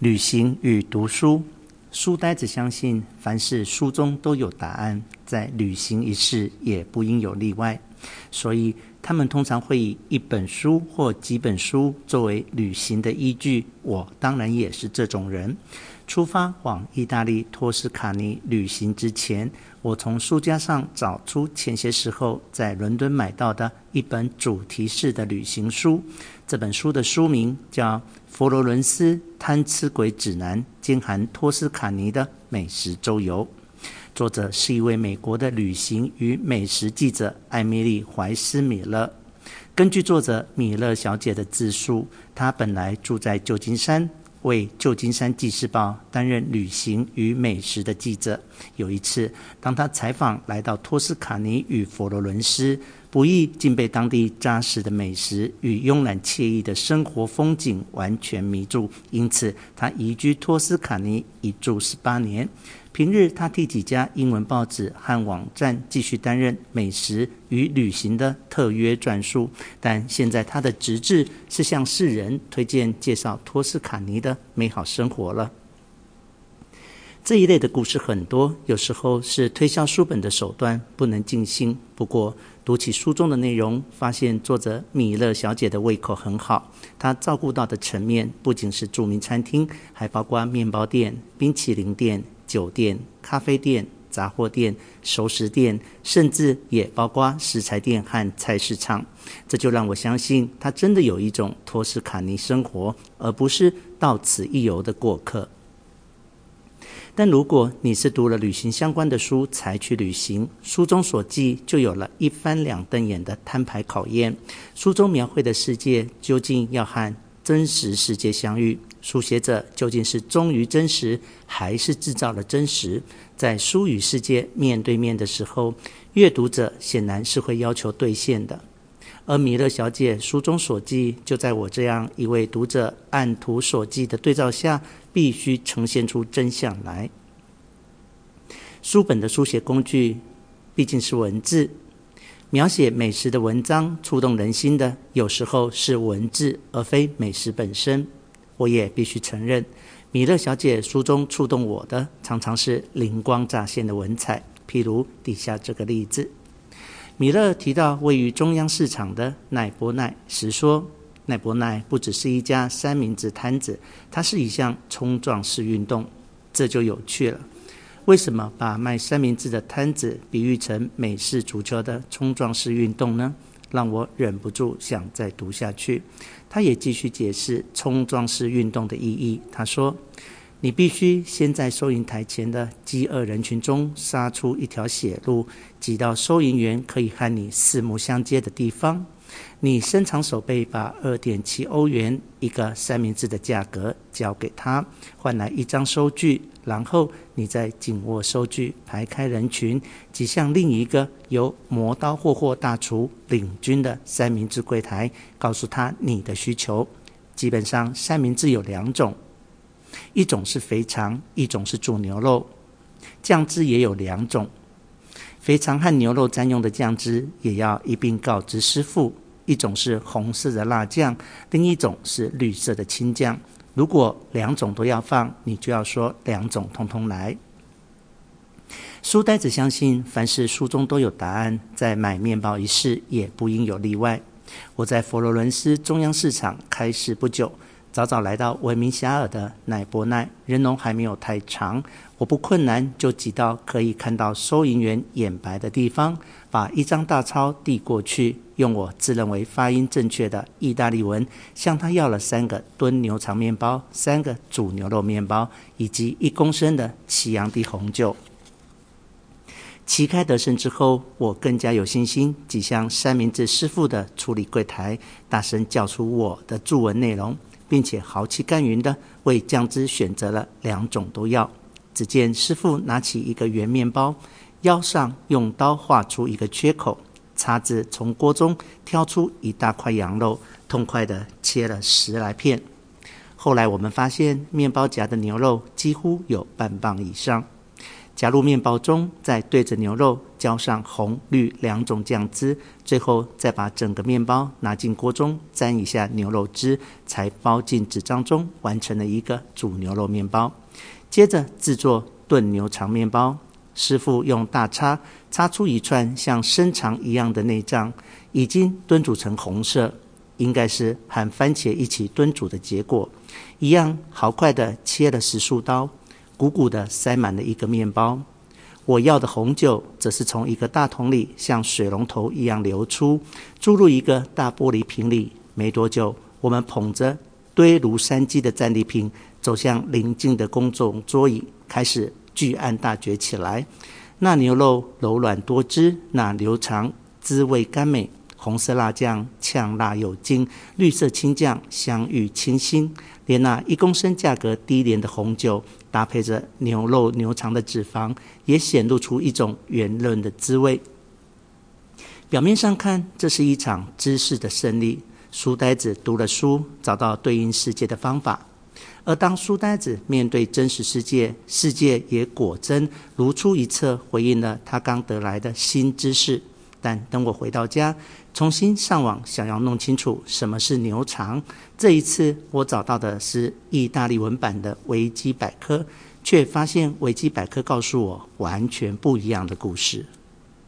旅行与读书，书呆子相信凡是书中都有答案，在旅行一事也不应有例外。所以他们通常会以一本书或几本书作为旅行的依据。我当然也是这种人。出发往意大利托斯卡尼旅行之前，我从书架上找出前些时候在伦敦买到的一本主题式的旅行书。这本书的书名叫《佛罗伦斯贪吃鬼指南》，兼含托斯卡尼的美食周游。作者是一位美国的旅行与美食记者艾米丽·怀斯·米勒。根据作者米勒小姐的自述，她本来住在旧金山。为《旧金山纪事报》担任旅行与美食的记者。有一次，当他采访来到托斯卡尼与佛罗伦斯，不意竟被当地扎实的美食与慵懒惬意的生活风景完全迷住。因此，他移居托斯卡尼，一住十八年。平日，他替几家英文报纸和网站继续担任美食与旅行的特约撰述，但现在他的职志是向世人推荐介绍托斯卡尼的美好生活了。这一类的故事很多，有时候是推销书本的手段，不能尽信。不过，读起书中的内容，发现作者米勒小姐的胃口很好，她照顾到的层面不仅是著名餐厅，还包括面包店、冰淇淋店。酒店、咖啡店、杂货店、熟食店，甚至也包括食材店和菜市场。这就让我相信，她真的有一种托斯卡尼生活，而不是到此一游的过客。但如果你是读了旅行相关的书才去旅行，书中所记就有了一翻两瞪眼的摊牌考验。书中描绘的世界究竟要和真实世界相遇？书写者究竟是忠于真实，还是制造了真实？在书与世界面对面的时候，阅读者显然是会要求兑现的。而米勒小姐书中所记，就在我这样一位读者按图索骥的对照下，必须呈现出真相来。书本的书写工具毕竟是文字，描写美食的文章触动人心的，有时候是文字，而非美食本身。我也必须承认，米勒小姐书中触动我的，常常是灵光乍现的文采。譬如底下这个例子：米勒提到位于中央市场的奈波奈时说，奈波奈不只是一家三明治摊子，它是一项冲撞式运动。这就有趣了，为什么把卖三明治的摊子比喻成美式足球的冲撞式运动呢？让我忍不住想再读下去。他也继续解释冲撞式运动的意义。他说：“你必须先在收银台前的饥饿人群中杀出一条血路，挤到收银员可以和你四目相接的地方。你伸长手背，把二点七欧元一个三明治的价格交给他，换来一张收据。”然后你再紧握收据，排开人群，挤向另一个由磨刀霍霍大厨领军的三明治柜台，告诉他你的需求。基本上，三明治有两种，一种是肥肠，一种是煮牛肉。酱汁也有两种，肥肠和牛肉占用的酱汁也要一并告知师傅，一种是红色的辣酱，另一种是绿色的青酱。如果两种都要放，你就要说两种通通来。书呆子相信，凡事书中都有答案，在买面包一事也不应有例外。我在佛罗伦斯中央市场开市不久。早早来到闻名遐迩的奈博奈，人龙还没有太长，我不困难就挤到可以看到收银员眼白的地方，把一张大钞递过去，用我自认为发音正确的意大利文向他要了三个炖牛肠面包、三个煮牛肉面包以及一公升的奇扬迪红酒。旗开得胜之后，我更加有信心挤向三明治师傅的处理柜台，大声叫出我的注文内容。并且豪气干云的为酱汁选择了两种都要。只见师傅拿起一个圆面包，腰上用刀划出一个缺口，叉子从锅中挑出一大块羊肉，痛快地切了十来片。后来我们发现，面包夹的牛肉几乎有半磅以上。夹入面包中，再对着牛肉浇上红绿两种酱汁，最后再把整个面包拿进锅中沾一下牛肉汁，才包进纸张中，完成了一个煮牛肉面包。接着制作炖牛肠面包，师傅用大叉叉出一串像身肠一样的内脏，已经炖煮成红色，应该是和番茄一起炖煮的结果。一样豪快地切了十数刀，鼓鼓地塞满了一个面包。我要的红酒则是从一个大桶里像水龙头一样流出，注入一个大玻璃瓶里。没多久，我们捧着堆如山积的战利品。走向邻近的公众桌椅，开始巨案大嚼起来。那牛肉柔软多汁，那牛肠滋味甘美。红色辣酱呛辣有劲，绿色青酱香郁清新。连那一公升价格低廉的红酒，搭配着牛肉牛肠的脂肪，也显露出一种圆润的滋味。表面上看，这是一场知识的胜利。书呆子读了书，找到对应世界的方法。而当书呆子面对真实世界，世界也果真如出一辙，回应了他刚得来的新知识。但等我回到家，重新上网想要弄清楚什么是牛肠，这一次我找到的是意大利文版的维基百科，却发现维基百科告诉我完全不一样的故事。